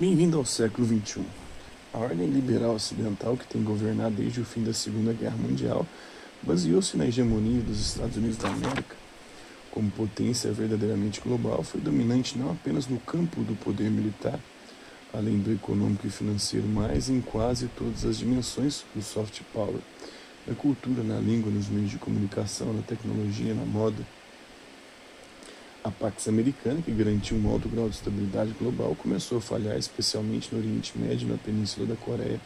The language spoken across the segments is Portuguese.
Bem-vindo ao século XXI. A ordem liberal ocidental, que tem governado desde o fim da Segunda Guerra Mundial, baseou-se na hegemonia dos Estados Unidos da América. Como potência verdadeiramente global, foi dominante não apenas no campo do poder militar, além do econômico e financeiro, mas em quase todas as dimensões do soft power, na cultura, na língua, nos meios de comunicação, na tecnologia, na moda Pax Americana, que garantiu um alto grau de estabilidade global, começou a falhar, especialmente no Oriente Médio e na Península da Coreia.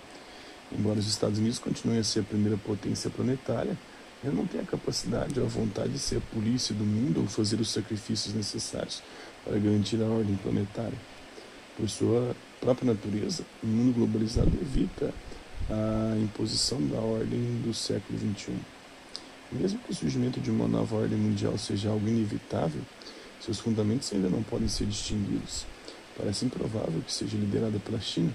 Embora os Estados Unidos continuem a ser a primeira potência planetária, ele não tem a capacidade ou a vontade de ser a polícia do mundo ou fazer os sacrifícios necessários para garantir a ordem planetária. Por sua própria natureza, o mundo globalizado evita a imposição da ordem do século XXI. Mesmo que o surgimento de uma nova ordem mundial seja algo inevitável, seus fundamentos ainda não podem ser distinguidos. Parece improvável que seja liderada pela China.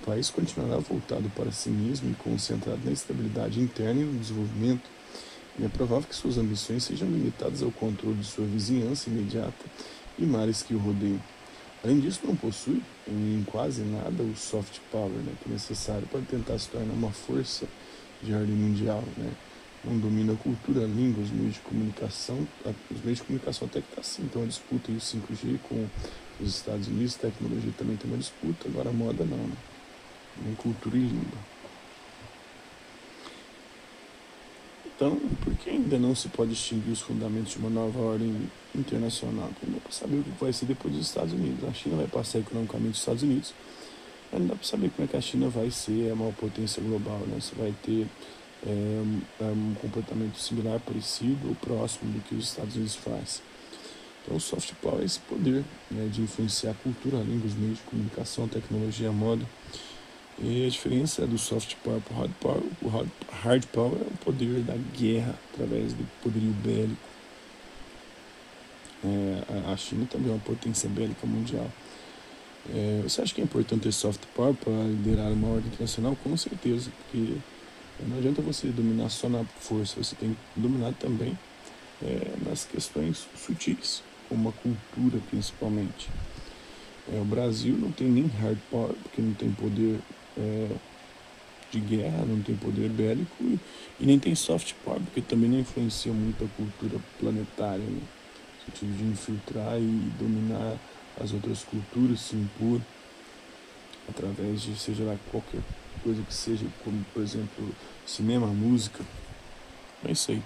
O país continuará voltado para si mesmo e concentrado na estabilidade interna e no desenvolvimento. E é provável que suas ambições sejam limitadas ao controle de sua vizinhança imediata e mares que o rodeiam. Além disso, não possui, em quase nada, o soft power né, que é necessário para tentar se tornar uma força de ordem mundial. Né? Não domina a cultura, a língua, os meios de comunicação. Os meios de comunicação até que está assim, então a disputa e o 5G com os Estados Unidos, tecnologia também tem uma disputa, agora moda não, né? Nem cultura e língua. Então, por que ainda não se pode distinguir os fundamentos de uma nova ordem internacional? Não dá para saber o que vai ser depois dos Estados Unidos. A China vai passar economicamente dos Estados Unidos, mas não dá para saber como é que a China vai ser a maior potência global, né? Se vai ter é, é um comportamento similar, parecido ou próximo do que os Estados Unidos faz. Então, o soft power é esse poder né, de influenciar a cultura, a língua, os meios de comunicação, tecnologia, a moda. E a diferença do soft power para o hard power, o hard power é o poder da guerra através do poderio bélico. É, a China também é uma potência bélica mundial. É, você acha que é importante ter soft power para liderar uma ordem internacional? Com certeza, porque não adianta você dominar só na força, você tem que dominar também é, nas questões sutis, como a cultura principalmente. É, o Brasil não tem nem hard power, porque não tem poder é, de guerra, não tem poder bélico, e, e, nem tem soft power, porque também não influencia muito a cultura planetária, né? no sentido de infiltrar e dominar as outras culturas, se impor através de seja lá qualquer coisa que seja, como por exemplo cinema, música. É isso aí.